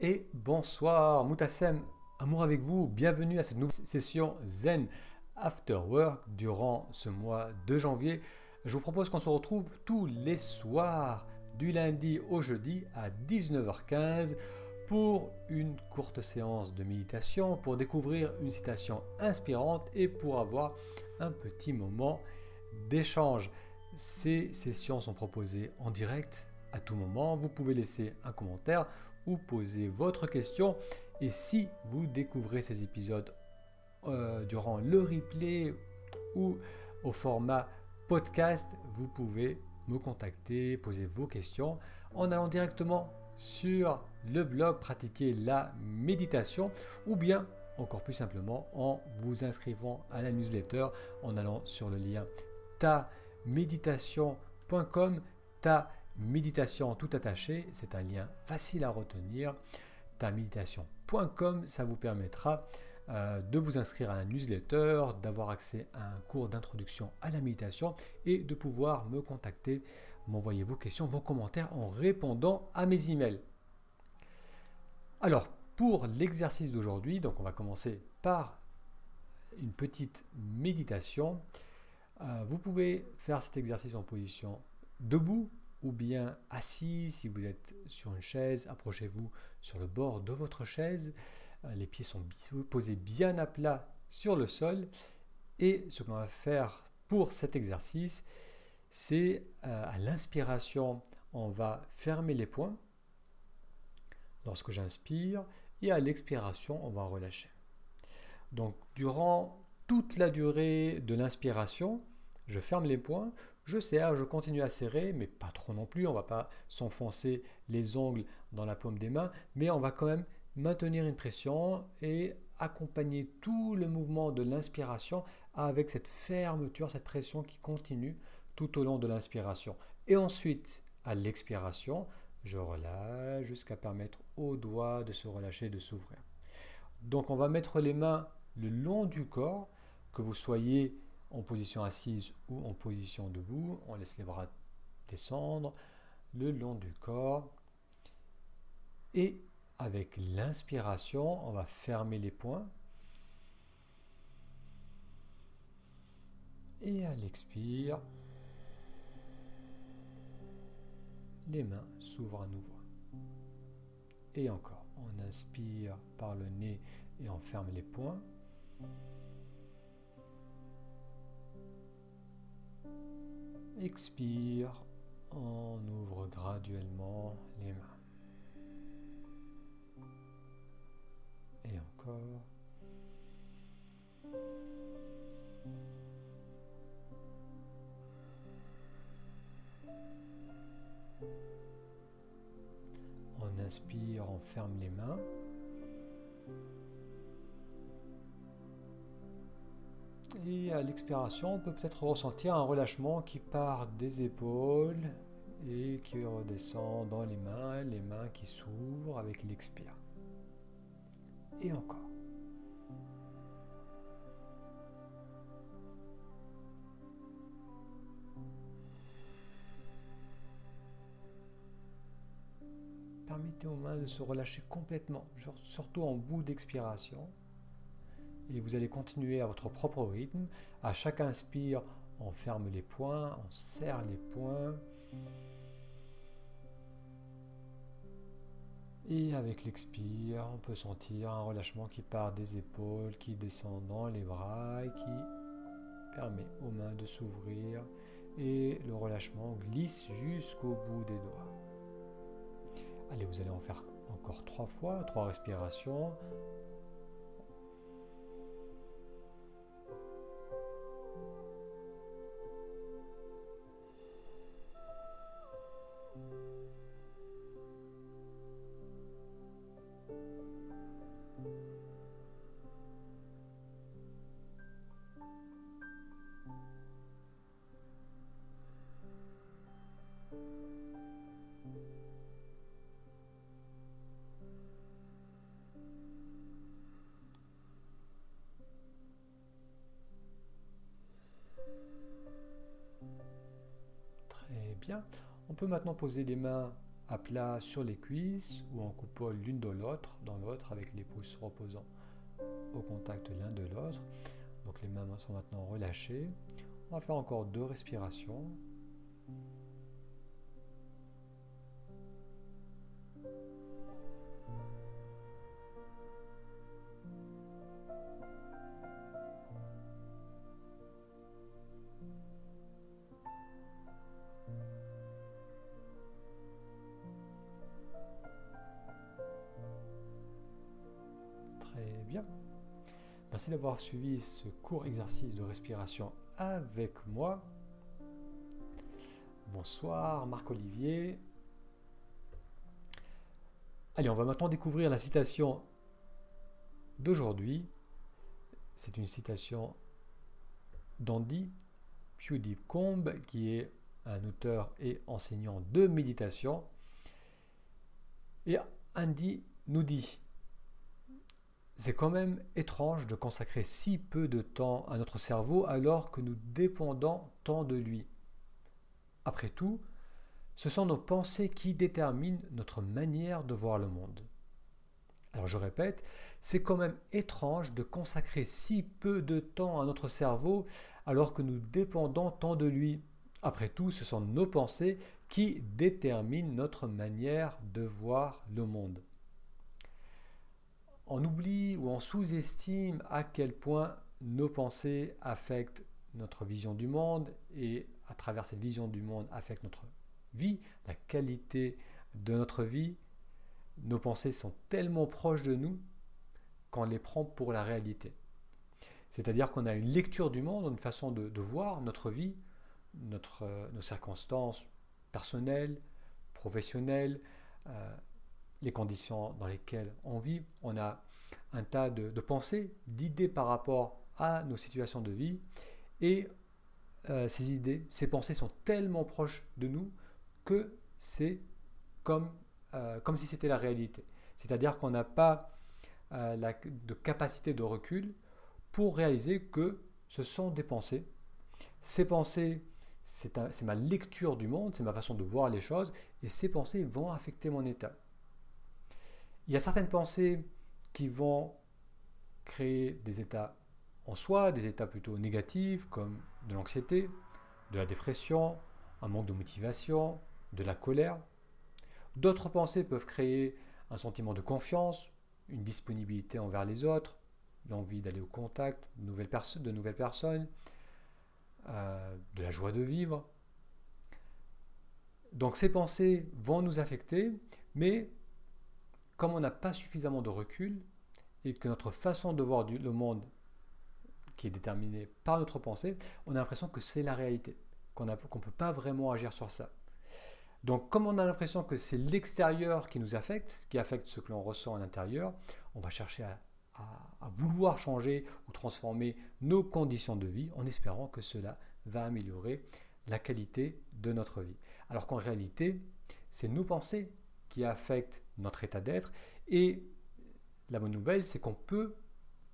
et bonsoir, Moutassem, amour avec vous, bienvenue à cette nouvelle session Zen After Work durant ce mois de janvier. Je vous propose qu'on se retrouve tous les soirs du lundi au jeudi à 19h15 pour une courte séance de méditation, pour découvrir une citation inspirante et pour avoir un petit moment d'échange. Ces sessions sont proposées en direct à tout moment. Vous pouvez laisser un commentaire ou poser votre question. Et si vous découvrez ces épisodes euh, durant le replay ou au format podcast, vous pouvez me contacter, poser vos questions en allant directement sur le blog pratiquer la méditation ou bien encore plus simplement en vous inscrivant à la newsletter en allant sur le lien ta-méditation.com ta méditation tout attaché, c'est un lien facile à retenir. méditation.com, ça vous permettra euh, de vous inscrire à la newsletter, d'avoir accès à un cours d'introduction à la méditation et de pouvoir me contacter, m'envoyer vos questions, vos commentaires en répondant à mes emails. Alors, pour l'exercice d'aujourd'hui, donc on va commencer par une petite méditation. Euh, vous pouvez faire cet exercice en position debout ou bien assis. Si vous êtes sur une chaise, approchez-vous sur le bord de votre chaise. Euh, les pieds sont posés bien à plat sur le sol. Et ce qu'on va faire pour cet exercice, c'est euh, à l'inspiration, on va fermer les poings lorsque j'inspire et à l'expiration, on va relâcher. Donc durant toute la durée de l'inspiration, je ferme les poings, je serre, je continue à serrer, mais pas trop non plus. On ne va pas s'enfoncer les ongles dans la paume des mains, mais on va quand même maintenir une pression et accompagner tout le mouvement de l'inspiration avec cette fermeture, cette pression qui continue tout au long de l'inspiration. Et ensuite, à l'expiration, je relâche jusqu'à permettre aux doigts de se relâcher, de s'ouvrir. Donc on va mettre les mains le long du corps, que vous soyez en position assise ou en position debout. On laisse les bras descendre le long du corps. Et avec l'inspiration, on va fermer les poings. Et à l'expire, les mains s'ouvrent à nouveau. Et encore, on inspire par le nez et on ferme les poings. Expire, on ouvre graduellement les mains. Et encore. On inspire, on ferme les mains. Et à l'expiration, on peut peut-être ressentir un relâchement qui part des épaules et qui redescend dans les mains, les mains qui s'ouvrent avec l'expire. Et encore. Permettez aux mains de se relâcher complètement, surtout en bout d'expiration et vous allez continuer à votre propre rythme. À chaque inspire, on ferme les poings, on serre les poings. Et avec l'expire, on peut sentir un relâchement qui part des épaules, qui descend dans les bras et qui permet aux mains de s'ouvrir. Et le relâchement glisse jusqu'au bout des doigts. Allez, vous allez en faire encore trois fois, trois respirations. Maintenant poser les mains à plat sur les cuisses ou en coupole l'une de l'autre, dans l'autre, avec les pouces reposant au contact l'un de l'autre. Donc les mains sont maintenant relâchées. On va faire encore deux respirations. D'avoir suivi ce court exercice de respiration avec moi. Bonsoir Marc-Olivier. Allez, on va maintenant découvrir la citation d'aujourd'hui. C'est une citation d'Andy Combe, qui est un auteur et enseignant de méditation. Et Andy nous dit c'est quand même étrange de consacrer si peu de temps à notre cerveau alors que nous dépendons tant de lui. Après tout, ce sont nos pensées qui déterminent notre manière de voir le monde. Alors je répète, c'est quand même étrange de consacrer si peu de temps à notre cerveau alors que nous dépendons tant de lui. Après tout, ce sont nos pensées qui déterminent notre manière de voir le monde on oublie ou on sous-estime à quel point nos pensées affectent notre vision du monde et à travers cette vision du monde affectent notre vie, la qualité de notre vie. Nos pensées sont tellement proches de nous qu'on les prend pour la réalité. C'est-à-dire qu'on a une lecture du monde, une façon de, voir notre vie, notre, nos circonstances personnelles, professionnelles, euh, les conditions dans lesquelles on vit. On a un tas de, pensées, d'idées par rapport à nos situations de vie. Et euh, ces idées, ces pensées sont tellement proches de nous que c'est comme, euh, comme si c'était la réalité. C'est-à-dire qu'on n'a pas euh, de capacité de recul pour réaliser que ce sont des pensées. Ces pensées, c'est ma lecture du monde, c'est ma façon de voir les choses, et ces pensées vont affecter mon état. Il y a certaines pensées qui vont créer des états en soi, des états plutôt négatifs comme de l'anxiété, de la dépression, un manque de motivation, de la colère. D'autres pensées peuvent créer un sentiment de confiance, une disponibilité envers les autres, l'envie d'aller au contact de nouvelles, personnes, euh, de la joie de vivre. Donc ces pensées vont nous affecter, mais comme on n'a pas suffisamment de recul et que notre façon de voir le monde qui est déterminée par notre pensée, on a l'impression que c'est la réalité, qu'on ne peut pas vraiment agir sur ça. Donc comme on a l'impression que c'est l'extérieur qui nous affecte, qui affecte ce que l'on ressent à l'intérieur, on va chercher à, à, vouloir changer ou transformer nos conditions de vie en espérant que cela va améliorer la qualité de notre vie. Alors qu'en réalité, c'est nos pensées qui affectent notre état d'être. Et la bonne nouvelle, c'est qu'on peut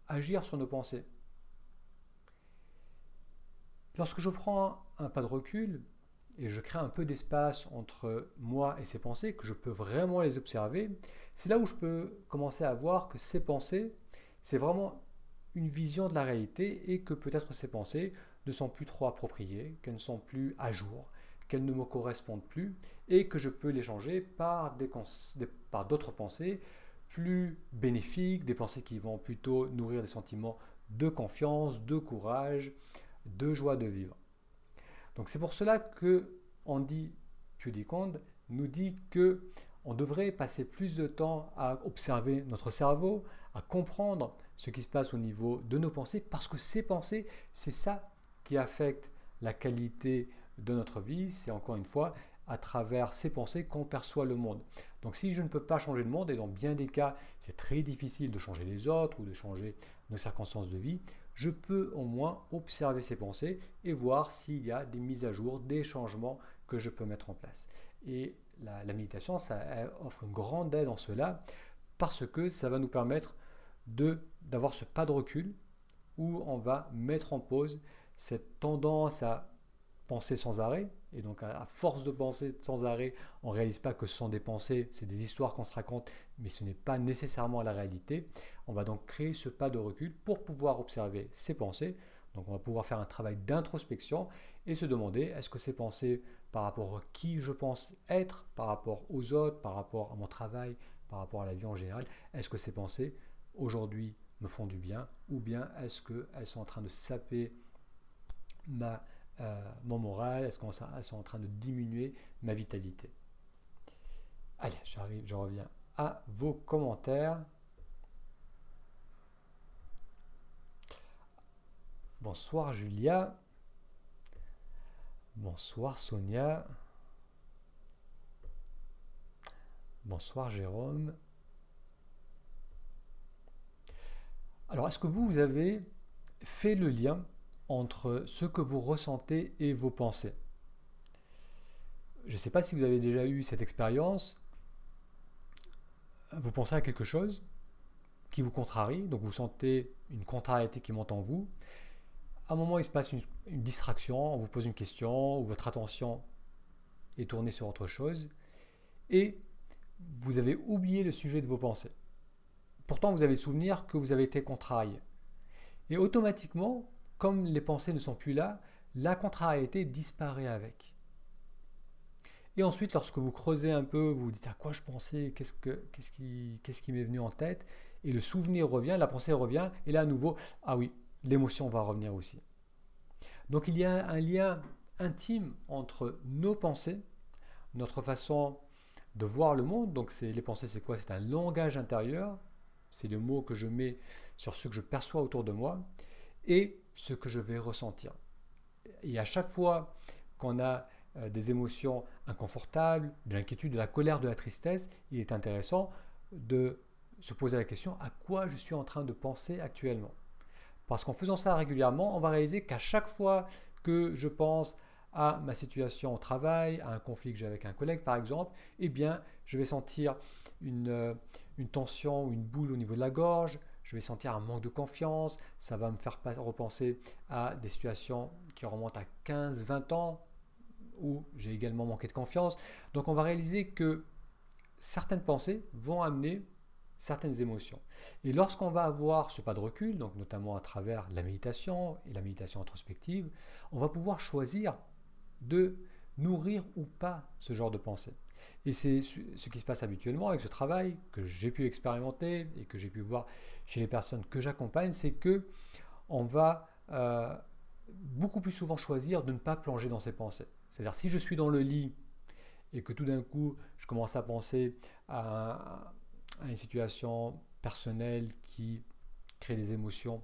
agir sur nos pensées. Lorsque je prends un pas de recul et je crée un peu d'espace entre moi et ces pensées, que je peux vraiment les observer, c'est là où je peux commencer à voir que ces pensées, c'est vraiment une vision de la réalité et que peut-être ces pensées ne sont plus trop appropriées, qu'elles ne sont plus à jour, qu'elles ne me correspondent plus et que je peux les changer par, des, par d'autres pensées plus bénéfiques, des pensées qui vont plutôt nourrir des sentiments de confiance, de courage, de joie de vivre. Donc c'est pour cela que Andy Pudicond nous dit que on devrait passer plus de temps à observer notre cerveau, à comprendre ce qui se passe au niveau de nos pensées, parce que ces pensées, c'est ça qui affecte la qualité de notre vie, c'est encore une fois à travers ces pensées qu'on perçoit le monde. Donc si je ne peux pas changer le monde, et dans bien des cas c'est très difficile de changer les autres ou de changer nos circonstances de vie, je peux au moins observer ces pensées et voir s'il y a des mises à jour, des changements que je peux mettre en place. Et la, méditation, ça offre une grande aide en cela parce que ça va nous permettre d'avoir ce pas de recul où on va mettre en pause cette tendance à penser sans arrêt. Et donc, à force de penser sans arrêt, on ne réalise pas que ce sont des pensées, c'est des histoires qu'on se raconte, mais ce n'est pas nécessairement la réalité. On va donc créer ce pas de recul pour pouvoir observer ces pensées. Donc, on va pouvoir faire un travail d'introspection et se demander est-ce que ces pensées, par rapport à qui je pense être, par rapport aux autres, par rapport à mon travail, par rapport à la vie en général, est-ce que ces pensées, aujourd'hui, me font du bien? Ou bien est-ce qu'elles sont en train de saper ma, euh, mon moral Est-ce qu'elles sont en train de diminuer ma vitalité? Allez, j'arrive, je reviens à vos commentaires. Bonsoir Julia. Bonsoir Sonia. Bonsoir Jérôme. Alors, est-ce que vous, vous avez fait le lien entre ce que vous ressentez et vos pensées Je ne sais pas si vous avez déjà eu cette expérience. Vous pensez à quelque chose qui vous contrarie, donc vous sentez une contrariété qui monte en vous. À un moment, il se passe une, une distraction, on vous pose une question, ou votre attention est tournée sur autre chose, et vous avez oublié le sujet de vos pensées. Pourtant, vous avez le souvenir que vous avez été contrarié. Et automatiquement, comme les pensées ne sont plus là, la contrariété disparaît avec. Et ensuite, lorsque vous creusez un peu, vous dites à quoi je pensais, qu'est-ce, que, qu'est-ce qui, m'est venu en tête, et le souvenir revient, la pensée revient, et là à nouveau, ah oui, l'émotion va revenir aussi. Donc il y a un lien intime entre nos pensées, notre façon de voir le monde. Donc les pensées, c'est quoi? C'est un langage intérieur c'est le mot que je mets sur ce que je perçois autour de moi et ce que je vais ressentir. Et à chaque fois qu'on a euh, des émotions inconfortables, de l'inquiétude, de la colère, de la tristesse, il est intéressant de se poser la question à quoi je suis en train de penser actuellement? Parce qu'en faisant ça régulièrement, on va réaliser qu'à chaque fois que je pense à ma situation au travail, à un conflit que j'ai avec un collègue par exemple, eh bien, je vais sentir une, euh, une tension ou une boule au niveau de la gorge, je vais sentir un manque de confiance, ça va me faire repenser à des situations qui remontent à 15-20 ans où j'ai également manqué de confiance. Donc on va réaliser que certaines pensées vont amener certaines émotions. Et lorsqu'on va avoir ce pas de recul, donc notamment à travers la méditation et la méditation introspective, on va pouvoir choisir de nourrir ou pas ce genre de pensée. Et c'est ce qui se passe habituellement avec ce travail que j'ai pu expérimenter et que j'ai pu voir chez les personnes que j'accompagne, c'est que on va euh, beaucoup plus souvent choisir de ne pas plonger dans ses pensées. C'est-à-dire si je suis dans le lit et que tout d'un coup je commence à penser à, à une situation personnelle qui crée des émotions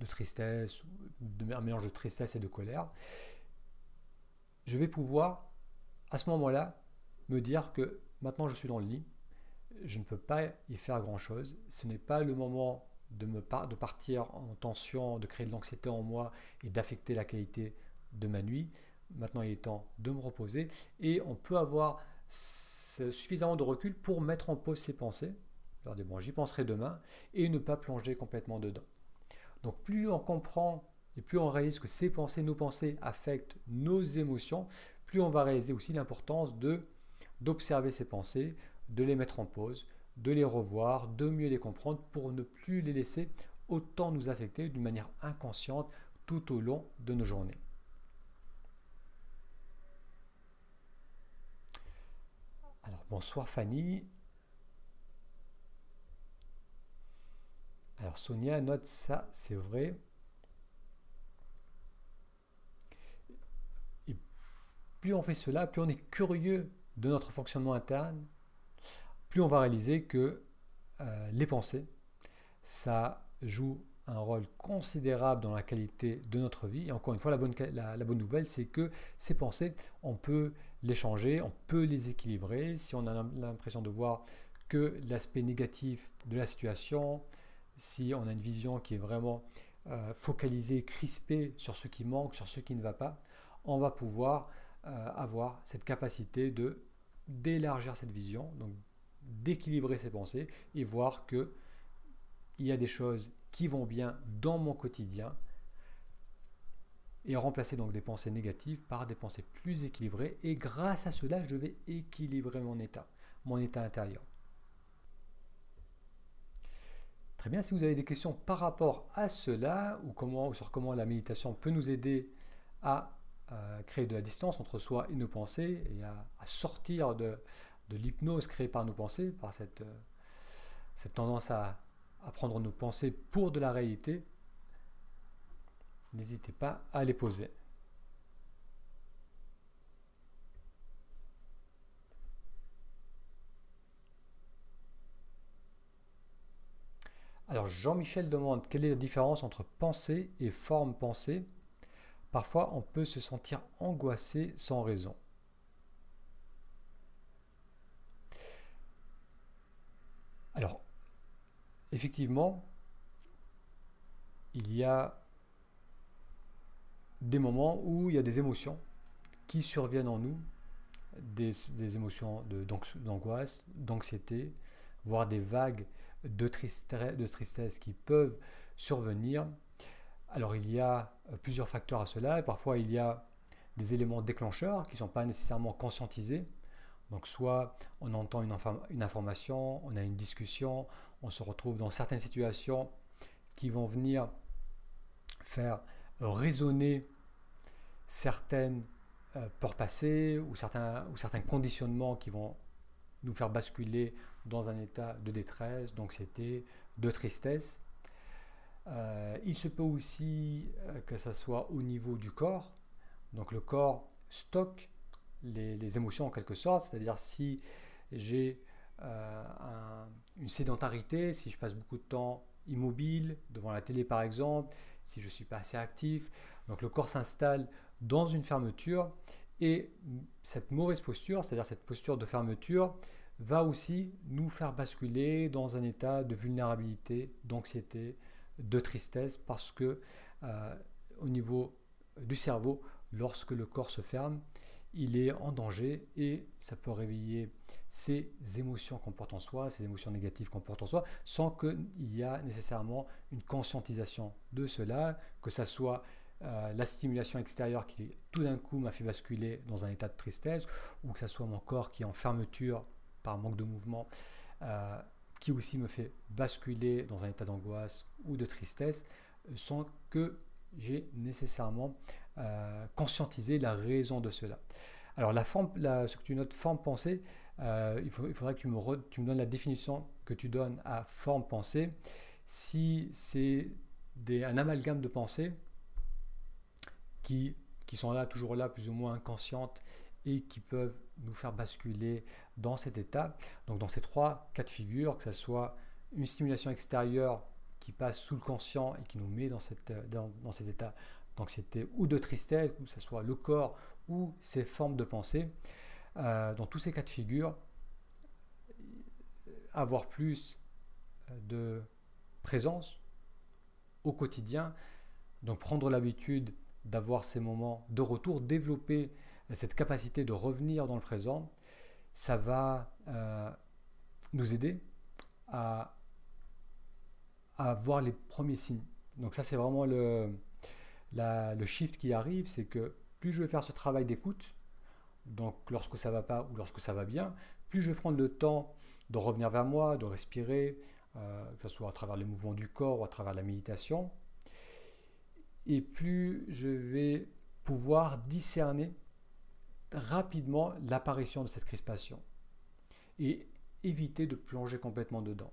de tristesse, de, mélange de tristesse et de colère, je vais pouvoir, à ce moment-là, me dire que maintenant je suis dans le lit, je ne peux pas y faire grand-chose. Ce n'est pas le moment de, me de partir en tension, de créer de l'anxiété en moi et d'affecter la qualité de ma nuit. Maintenant, il est temps de me reposer et on peut avoir suffisamment de recul pour mettre en pause ses pensées. Leur dire, bon, j'y penserai demain et ne pas plonger complètement dedans. Donc, plus on comprend et plus on réalise que ces pensées, nos pensées affectent nos émotions, plus on va réaliser aussi l'importance de d'observer ces pensées, de les mettre en pause, de les revoir, de mieux les comprendre pour ne plus les laisser autant nous affecter d'une manière inconsciente tout au long de nos journées. Alors bonsoir Fanny. Alors Sonia note ça, c'est vrai. Plus on fait cela, plus on est curieux de notre fonctionnement interne, plus on va réaliser que euh, les pensées, ça joue un rôle considérable dans la qualité de notre vie. Et encore une fois, la bonne, nouvelle, c'est que ces pensées, on peut les changer, on peut les équilibrer. Si on a l'impression de voir que l'aspect négatif de la situation, si on a une vision qui est vraiment euh, focalisée, crispée sur ce qui manque, sur ce qui ne va pas, on va pouvoir avoir cette capacité de d'élargir cette vision, donc d'équilibrer ses pensées et voir que il y a des choses qui vont bien dans mon quotidien et remplacer donc des pensées négatives par des pensées plus équilibrées. Et grâce à cela, je vais équilibrer mon état, mon état intérieur. Très bien, si vous avez des questions par rapport à cela ou, sur comment la méditation peut nous aider à euh, créer de la distance entre soi et nos pensées et à, sortir de, l'hypnose créée par nos pensées, par cette, euh, cette tendance à, à prendre nos pensées pour de la réalité, n'hésitez pas à les poser. Alors Jean-Michel demande quelle est la différence entre pensée et forme pensée? Parfois on peut se sentir angoissé sans raison. Alors effectivement, il y a des moments où il y a des émotions qui surviennent en nous, des, émotions d'angoisse, d'anxiété, voire des vagues de tristesse, qui peuvent survenir. Alors il y a euh, plusieurs facteurs à cela, et parfois il y a des éléments déclencheurs qui ne sont pas nécessairement conscientisés. Donc soit on entend une, information, on a une discussion, on se retrouve dans certaines situations qui vont venir faire résonner certaines euh, peurs passées ou certains conditionnements qui vont nous faire basculer dans un état de détresse, d'anxiété, de tristesse. Euh, il se peut aussi euh, que ça soit au niveau du corps. Donc le corps stocke les, émotions en quelque sorte, c'est-à-dire si j'ai une sédentarité, si je passe beaucoup de temps immobile, devant la télé par exemple, si je ne suis pas assez actif. Donc le corps s'installe dans une fermeture et cette mauvaise posture, c'est-à-dire cette posture de fermeture, va aussi nous faire basculer dans un état de vulnérabilité, d'anxiété, de tristesse, parce que euh, au niveau du cerveau, lorsque le corps se ferme, il est en danger et ça peut réveiller ces émotions qu'on porte en soi, ces émotions négatives qu'on porte en soi, sans qu'il y ait nécessairement une conscientisation de cela, que ce soit euh, la stimulation extérieure qui tout d'un coup m'a fait basculer dans un état de tristesse, ou que ce soit mon corps qui est en fermeture par manque de mouvement, euh, qui aussi me fait basculer dans un état d'angoisse ou de tristesse, sans que j'ai nécessairement euh, conscientisé la raison de cela. Alors la forme, ce que tu notes forme pensée, euh, il, faudrait que tu me, tu me donnes la définition que tu donnes à forme pensée. Si c'est un amalgame de pensées qui, qui sont là, toujours là, plus ou moins inconscientes et qui peuvent nous faire basculer dans cet état. Donc dans ces trois cas de figure, que ce soit une stimulation extérieure qui passe sous le conscient et qui nous met dans, cette, dans, dans cet état. D'anxiété ou de tristesse, que ce soit le corps ou ces formes de pensée, euh, dans tous ces cas de figure, avoir plus euh, de présence au quotidien, donc prendre l'habitude d'avoir ces moments de retour, développer cette capacité de revenir dans le présent, ça va euh, nous aider à, à, voir les premiers signes. Donc ça c'est vraiment le, le shift qui arrive, c'est que plus je vais faire ce travail d'écoute, donc lorsque ça va pas ou lorsque ça va bien, plus je vais prendre le temps de revenir vers moi, de respirer, euh, que ce soit à travers les mouvements du corps ou à travers la méditation, et plus je vais pouvoir discerner rapidement l'apparition de cette crispation et éviter de plonger complètement dedans.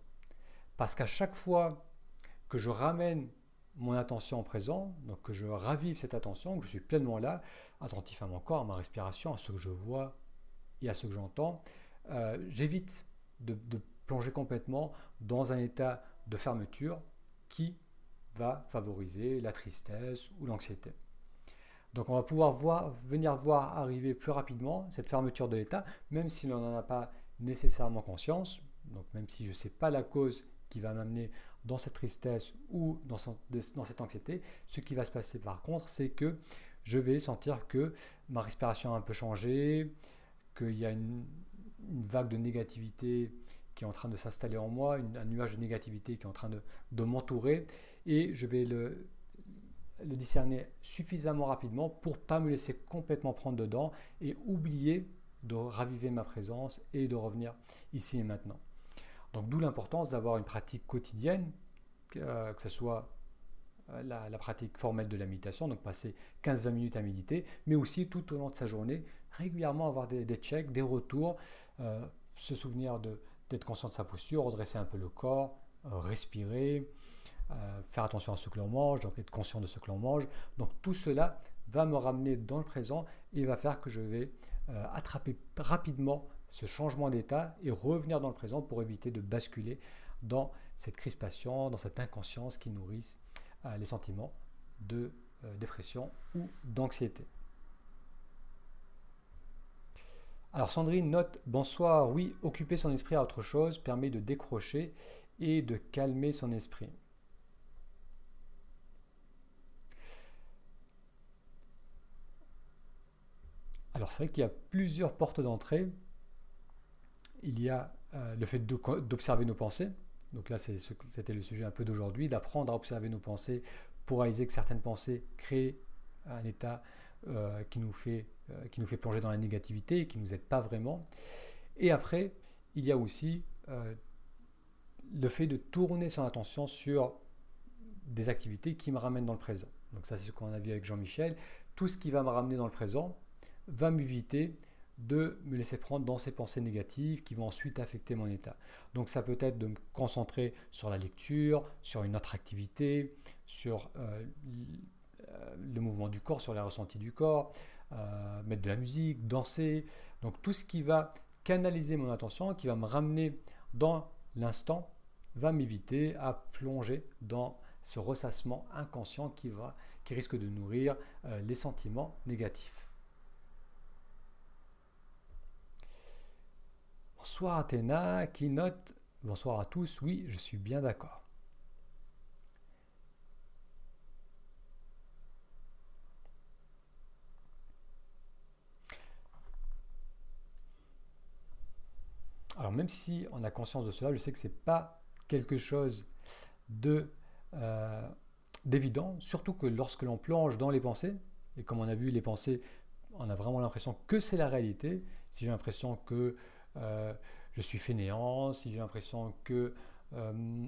Parce qu'à chaque fois que je ramène mon attention en présent, donc que je ravive cette attention, que je suis pleinement là, attentif à mon corps, à ma respiration, à ce que je vois et à ce que j'entends, euh, j'évite de, plonger complètement dans un état de fermeture qui va favoriser la tristesse ou l'anxiété. Donc on va pouvoir voir, venir voir arriver plus rapidement cette fermeture de l'état, même si l'on n'en a pas nécessairement conscience, donc même si je ne sais pas la cause qui va m'amener dans cette tristesse ou dans, cette anxiété, ce qui va se passer par contre, c'est que je vais sentir que ma respiration a un peu changé, qu'il y a une, vague de négativité qui est en train de s'installer en moi, un nuage de négativité qui est en train de, m'entourer, et je vais le, le discerner suffisamment rapidement pour pas me laisser complètement prendre dedans et oublier de raviver ma présence et de revenir ici et maintenant. Donc d'où l'importance d'avoir une pratique quotidienne, euh, que ce soit euh, la, pratique formelle de la méditation, donc passer 15-20 minutes à méditer, mais aussi tout au long de sa journée, régulièrement avoir des, checks, des retours, euh, se souvenir d'être conscient de sa posture, redresser un peu le corps, respirer, faire attention à ce que l'on mange, donc être conscient de ce que l'on mange. Donc tout cela va me ramener dans le présent et va faire que je vais attraper rapidement ce changement d'état et revenir dans le présent pour éviter de basculer dans cette crispation, dans cette inconscience qui nourrissent euh, les sentiments de euh, dépression ou d'anxiété. Alors Sandrine note Bonsoir, oui, occuper son esprit à autre chose permet de décrocher et de calmer son esprit. Alors c'est vrai qu'il y a plusieurs portes d'entrée il y a euh, le fait d'observer nos pensées. Donc là, c'était le sujet un peu d'aujourd'hui, d'apprendre à observer nos pensées pour réaliser que certaines pensées créent un état euh, qui, nous fait, euh, qui nous fait plonger dans la négativité et qui ne nous aide pas vraiment. Et après, il y a aussi le fait de tourner son attention sur des activités qui me ramènent dans le présent. Donc ça, c'est ce qu'on a vu avec Jean-Michel. Tout ce qui va me ramener dans le présent va m'éviter de me laisser prendre dans ces pensées négatives qui vont ensuite affecter mon état. Donc ça peut être de me concentrer sur la lecture, sur une autre activité, sur euh, le mouvement du corps, sur les ressentis du corps, euh, mettre de la musique, danser. Donc tout ce qui va canaliser mon attention, qui va me ramener dans l'instant, va m'éviter à plonger dans ce ressassement inconscient qui, va, qui risque de nourrir euh, les sentiments négatifs. Bonsoir Athéna qui note Bonsoir à tous, oui, je suis bien d'accord. Alors même si on a conscience de cela, je sais que ce n'est pas quelque chose de euh, d'évident, surtout que lorsque l'on plonge dans les pensées, et comme on a vu les pensées, on a vraiment l'impression que c'est la réalité. Si j'ai l'impression que euh, je suis fainéant, si j'ai l'impression que euh,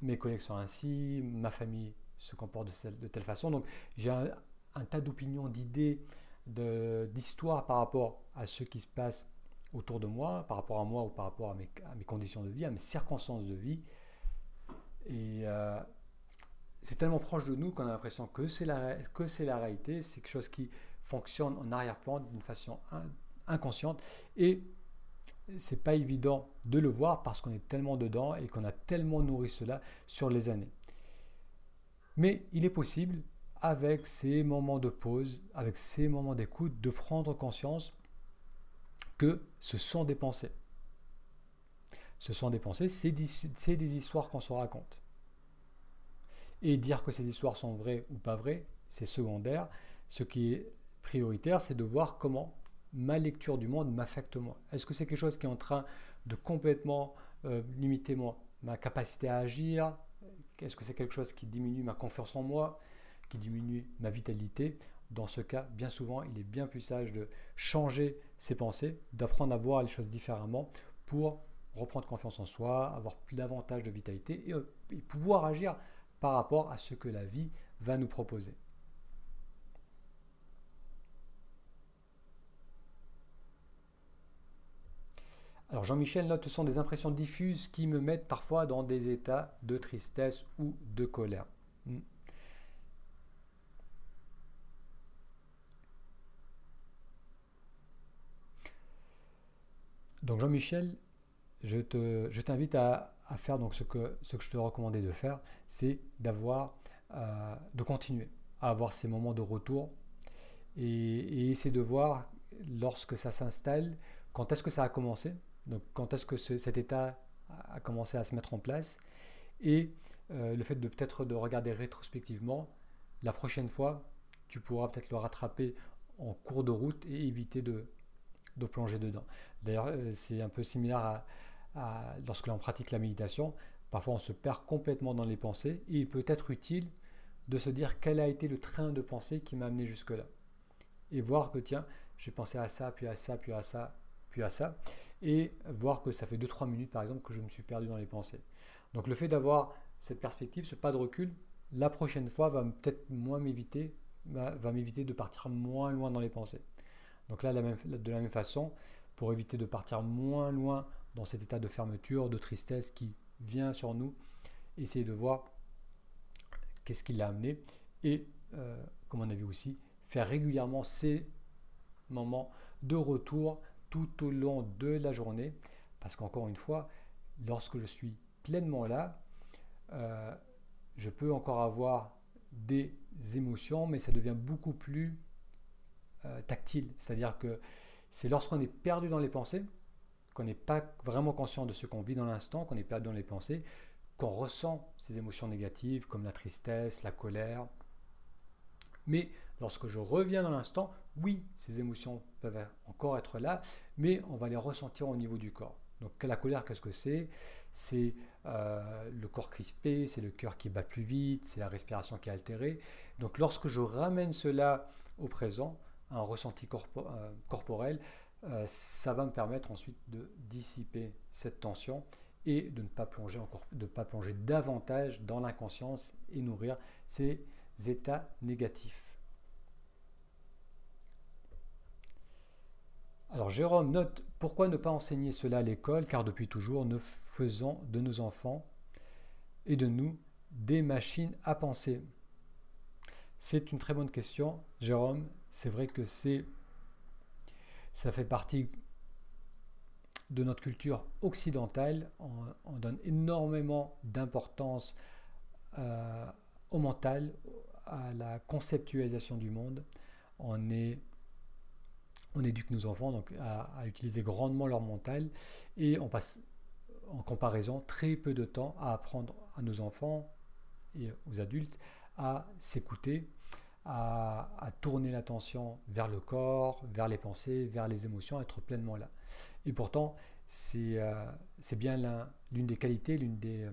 mes collègues sont ainsi, ma famille se comporte de, telle façon. Donc j'ai un, tas d'opinions, d'idées, d'histoires par rapport à ce qui se passe autour de moi, par rapport à moi ou par rapport à mes, conditions de vie, à mes circonstances de vie. Et euh, c'est tellement proche de nous qu'on a l'impression que c'est la, la réalité, c'est quelque chose qui fonctionne en arrière-plan d'une façon inconsciente. Et c'est pas évident de le voir parce qu'on est tellement dedans et qu'on a tellement nourri cela sur les années. Mais il est possible, avec ces moments de pause, avec ces moments d'écoute, de prendre conscience que ce sont des pensées. Ce sont des pensées, c'est des, des histoires qu'on se raconte. Et dire que ces histoires sont vraies ou pas vraies, c'est secondaire. Ce qui est prioritaire, c'est de voir comment ma lecture du monde m'affecte moi Est-ce que c'est quelque chose qui est en train de complètement euh, limiter moi, ma capacité à agir? Est-ce que c'est quelque chose qui diminue ma confiance en moi, qui diminue ma vitalité? Dans ce cas, bien souvent, il est bien plus sage de changer ses pensées, d'apprendre à voir les choses différemment pour reprendre confiance en soi, avoir plus davantage de vitalité euh, et pouvoir agir par rapport à ce que la vie va nous proposer. Alors Jean-Michel note ce sont des impressions diffuses qui me mettent parfois dans des états de tristesse ou de colère. Hmm. Donc Jean-Michel, je, t'invite à, faire donc ce que, je te recommandais de faire, c'est d'avoir, euh, de continuer à avoir ces moments de retour et, et essayer de voir lorsque ça s'installe, quand est-ce que ça a commencé, donc quand est-ce que cet état a commencé à se mettre en place et euh, le fait de peut-être de regarder rétrospectivement, la prochaine fois, tu pourras peut-être le rattraper en cours de route et éviter de, de plonger dedans. D'ailleurs, euh, c'est un peu similaire à, à lorsque l'on pratique la méditation. Parfois, on se perd complètement dans les pensées et il peut être utile de se dire quel a été le train de pensée qui m'a amené jusque-là. Et voir que, tiens, j'ai pensé à ça, puis à ça, puis à ça, puis à ça. Et voir que ça fait 2-3 minutes, par exemple, que je me suis perdu dans les pensées. Donc le fait d'avoir cette perspective, ce pas de recul, la prochaine fois va peut-être moins m'éviter, va, m'éviter de partir moins loin dans les pensées. Donc là, de la même façon, pour éviter de partir moins loin dans cet état de fermeture, de tristesse qui vient sur nous, essayer de voir qu'est-ce qui l'a amené et, euh, comme on a vu aussi, faire régulièrement ces moments de retour tout au long de la journée, parce qu'encore une fois, lorsque je suis pleinement là, euh, je peux encore avoir des émotions, mais ça devient beaucoup plus euh, tactile. C'est-à-dire que c'est lorsqu'on est perdu dans les pensées, qu'on n'est pas vraiment conscient de ce qu'on vit dans l'instant, qu'on est perdu dans les pensées, qu'on ressent ces émotions négatives comme la tristesse, la colère. Mais lorsque je reviens dans l'instant, oui, ces émotions peuvent encore être là, mais on va les ressentir au niveau du corps. Donc la colère, qu'est-ce que c'est? C'est euh, le corps crispé, c'est le cœur qui bat plus vite, c'est la respiration qui est altérée. Donc lorsque je ramène cela au présent, un ressenti euh, corporel, euh, ça va me permettre ensuite de dissiper cette tension et de ne pas plonger encore, de pas plonger davantage dans l'inconscience et nourrir ces états négatifs. Alors Jérôme note pourquoi ne pas enseigner cela à l'école car depuis toujours nous faisons de nos enfants et de nous des machines à penser. C'est une très bonne question Jérôme, c'est vrai que c'est ça fait partie de notre culture occidentale. On, donne énormément d'importance euh, au mental, à la conceptualisation du monde. On est on éduque nos enfants donc, à, utiliser grandement leur mental et on passe en comparaison très peu de temps à apprendre à nos enfants et aux adultes à s'écouter, à, tourner l'attention vers le corps, vers les pensées, vers les émotions, à être pleinement là. Et pourtant, c'est euh, bien l'une des qualités, l'une des,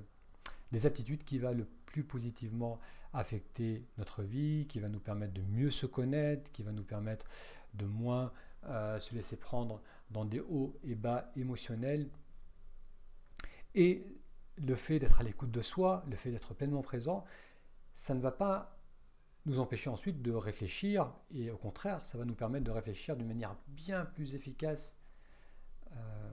des aptitudes qui va le plus positivement affecter notre vie, qui va nous permettre de mieux se connaître, qui va nous permettre de moins euh, se laisser prendre dans des hauts et bas émotionnels. Et le fait d'être à l'écoute de soi, le fait d'être pleinement présent, ça ne va pas nous empêcher ensuite de réfléchir, et au contraire, ça va nous permettre de réfléchir d'une manière bien plus efficace. Euh,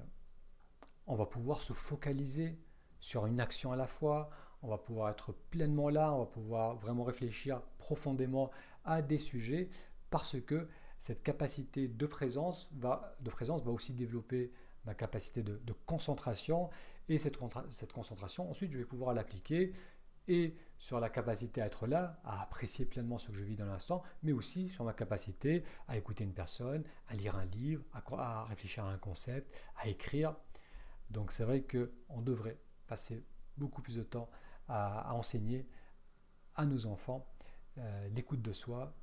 on va pouvoir se focaliser sur une action à la fois, on va pouvoir être pleinement là, on va pouvoir vraiment réfléchir profondément à des sujets, parce que cette capacité de présence va, de présence va aussi développer ma capacité de, concentration et cette, cette, concentration, ensuite, je vais pouvoir l'appliquer et sur la capacité à être là, à apprécier pleinement ce que je vis dans l'instant, mais aussi sur ma capacité à écouter une personne, à lire un livre, à, réfléchir à un concept, à écrire. Donc c'est vrai qu'on devrait passer beaucoup plus de temps à, enseigner à nos enfants euh, l'écoute de soi,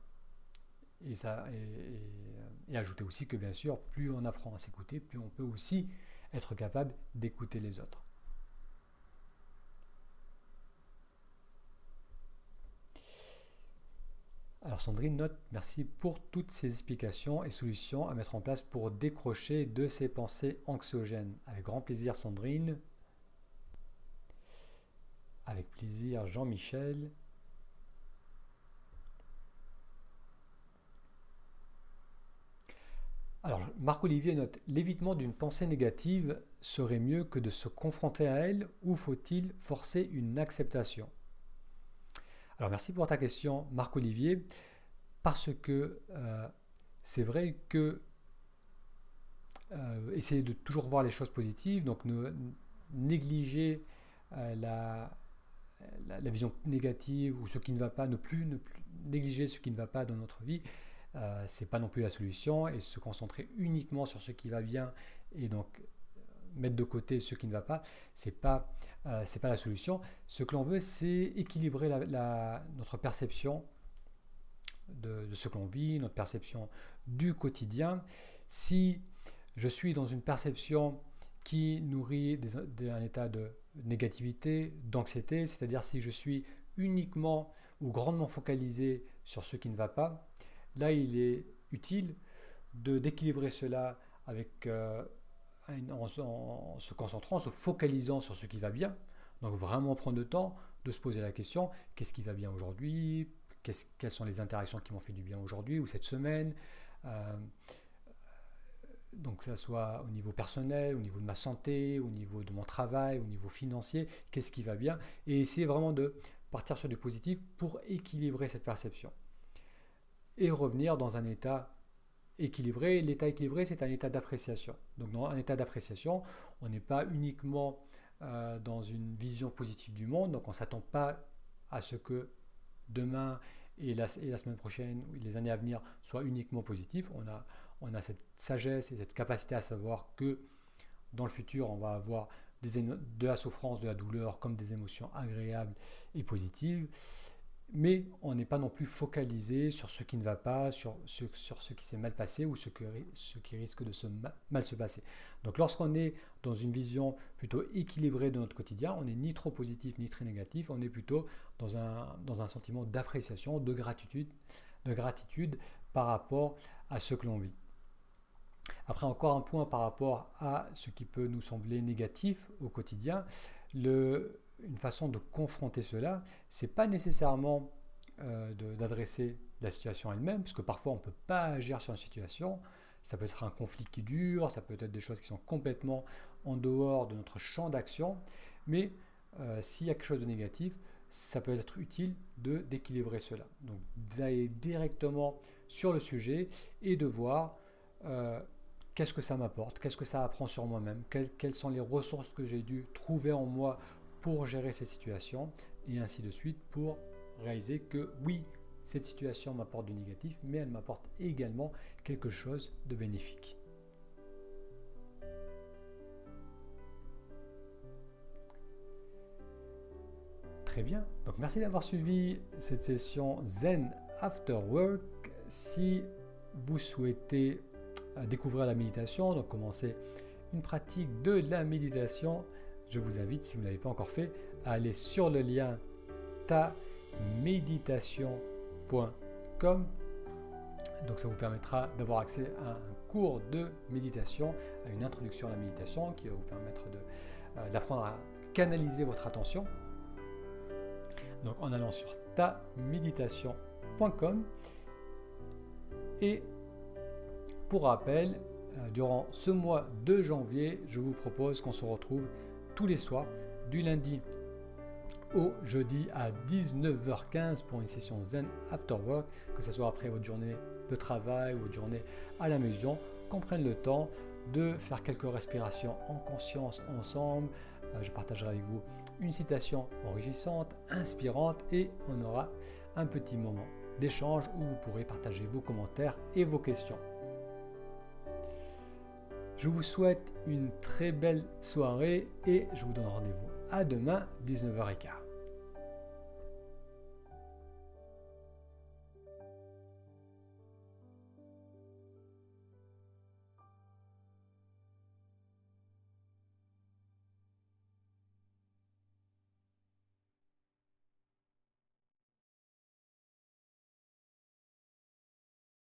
et, ajouter aussi que bien sûr, plus on apprend à s'écouter, plus on peut aussi être capable d'écouter les autres. Alors Sandrine note, merci pour toutes ces explications et solutions à mettre en place pour décrocher de ces pensées anxiogènes. Avec grand plaisir Sandrine. Avec plaisir Jean-Michel. Alors, Marc-Olivier note L'évitement d'une pensée négative serait mieux que de se confronter à elle ou faut-il forcer une acceptation? Alors, merci pour ta question, Marc-Olivier, parce que euh, c'est vrai que euh, essayer de toujours voir les choses positives, donc ne, négliger euh, la, la, vision négative ou ce qui ne va pas, ne plus, ne plus négliger ce qui ne va pas dans notre vie, euh, c'est pas non plus la solution et se concentrer uniquement sur ce qui va bien et donc euh, mettre de côté ce qui ne va pas, c'est pas euh, pas la solution. Ce que l'on veut, c'est équilibrer notre perception de, ce que l'on vit, notre perception du quotidien. Si je suis dans une perception qui nourrit un état de négativité, d'anxiété, c'est-à-dire si je suis uniquement ou grandement focalisé sur ce qui ne va pas, là il est utile d'équilibrer cela avec euh, en, se concentrant, en se focalisant sur ce qui va bien. Donc vraiment prendre le temps de se poser la question qu'est-ce qui va bien aujourd'hui? Quelles sont les interactions qui m'ont fait du bien aujourd'hui ou cette semaine? Euh, donc que ce soit au niveau personnel, au niveau de ma santé, au niveau de mon travail, au niveau financier, qu'est-ce qui va bien, et essayer vraiment de partir sur du positif pour équilibrer cette perception. Et revenir dans un état équilibré. L'état équilibré, c'est un état d'appréciation. Donc dans un état d'appréciation, on n'est pas uniquement euh, dans une vision positive du monde, donc on ne s'attend pas à ce que demain et la, semaine prochaine, ou les années à venir, soient uniquement positifs. On a, cette sagesse et cette capacité à savoir que dans le futur, on va avoir de la souffrance, de la douleur comme des émotions agréables et positives. Mais on n'est pas non plus focalisé sur ce qui ne va pas, sur ce, sur ce qui s'est mal passé ou ce, que, ce qui risque de se mal se passer. Donc lorsqu'on est dans une vision plutôt équilibrée de notre quotidien, on n'est ni trop positif ni très négatif, on est plutôt dans un, dans un sentiment d'appréciation, de gratitude, de gratitude par rapport à ce que l'on vit. Après, encore un point par rapport à ce qui peut nous sembler négatif au quotidien. Une façon de confronter cela, c'est pas nécessairement euh, d'adresser la situation elle-même, puisque parfois on ne peut pas agir sur une situation. Ça peut être un conflit qui dure, ça peut être des choses qui sont complètement en dehors de notre champ d'action. Mais euh, s'il y a quelque chose de négatif, ça peut être utile de d'équilibrer cela. Donc d'aller directement sur le sujet et de voir euh, qu'est-ce que ça m'apporte, qu'est-ce que ça apprend sur moi-même, quelles, sont les ressources que j'ai dû trouver en moi pour gérer cette situation, et ainsi de suite, pour réaliser que oui, cette situation m'apporte du négatif, mais elle m'apporte également quelque chose de bénéfique. Très bien, donc merci d'avoir suivi cette session Zen After Work. Si vous souhaitez découvrir la méditation, donc commencer une pratique de la méditation, je vous invite, si vous ne l'avez pas encore fait, à aller sur le lien taméditation.com. Donc ça vous permettra d'avoir accès à un cours de méditation, à une introduction à la méditation qui va vous permettre euh, d'apprendre à canaliser votre attention. Donc en allant sur taméditation.com et pour rappel, euh, durant ce mois de janvier, je vous propose qu'on se retrouve tous les soirs, du lundi au jeudi à 19h15 pour une session Zen After Work, que ce soit après votre journée de travail ou votre journée à la maison, qu'on prenne le temps de faire quelques respirations en conscience ensemble. Euh, je partagerai avec vous une citation enrichissante, inspirante et on aura un petit moment d'échange où vous pourrez partager vos commentaires et vos questions. Je vous souhaite une très belle soirée et je vous donne rendez-vous à demain 19h15.